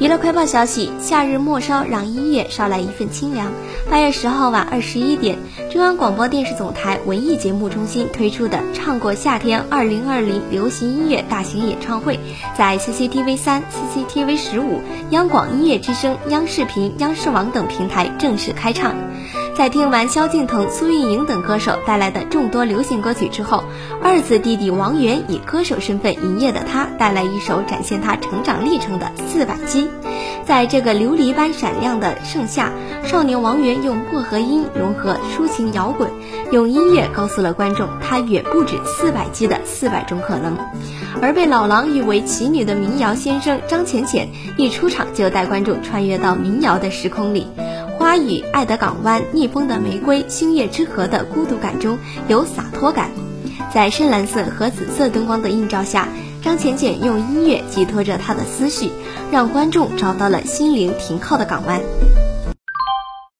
娱乐快报消息：夏日末梢，让音乐捎来一份清凉。八月十号晚二十一点，中央广播电视总台文艺节目中心推出的“唱过夏天”二零二零流行音乐大型演唱会，在 CCTV 三、CCTV 十五、央广音乐之声、央视频、央视网等平台正式开唱。在听完萧敬腾、苏运莹等歌手带来的众多流行歌曲之后，二子弟弟王源以歌手身份营业的他，带来一首展现他成长历程的《四百击》。在这个琉璃般闪亮的盛夏，少年王源用薄荷音融合抒情摇滚，用音乐告诉了观众，他远不止四百击的四百种可能。而被老狼誉为奇女的民谣先生张浅浅，一出场就带观众穿越到民谣的时空里。花语、爱的港湾、逆风的玫瑰、星夜之河的孤独感中有洒脱感，在深蓝色和紫色灯光的映照下，张浅浅用音乐寄托着她的思绪，让观众找到了心灵停靠的港湾。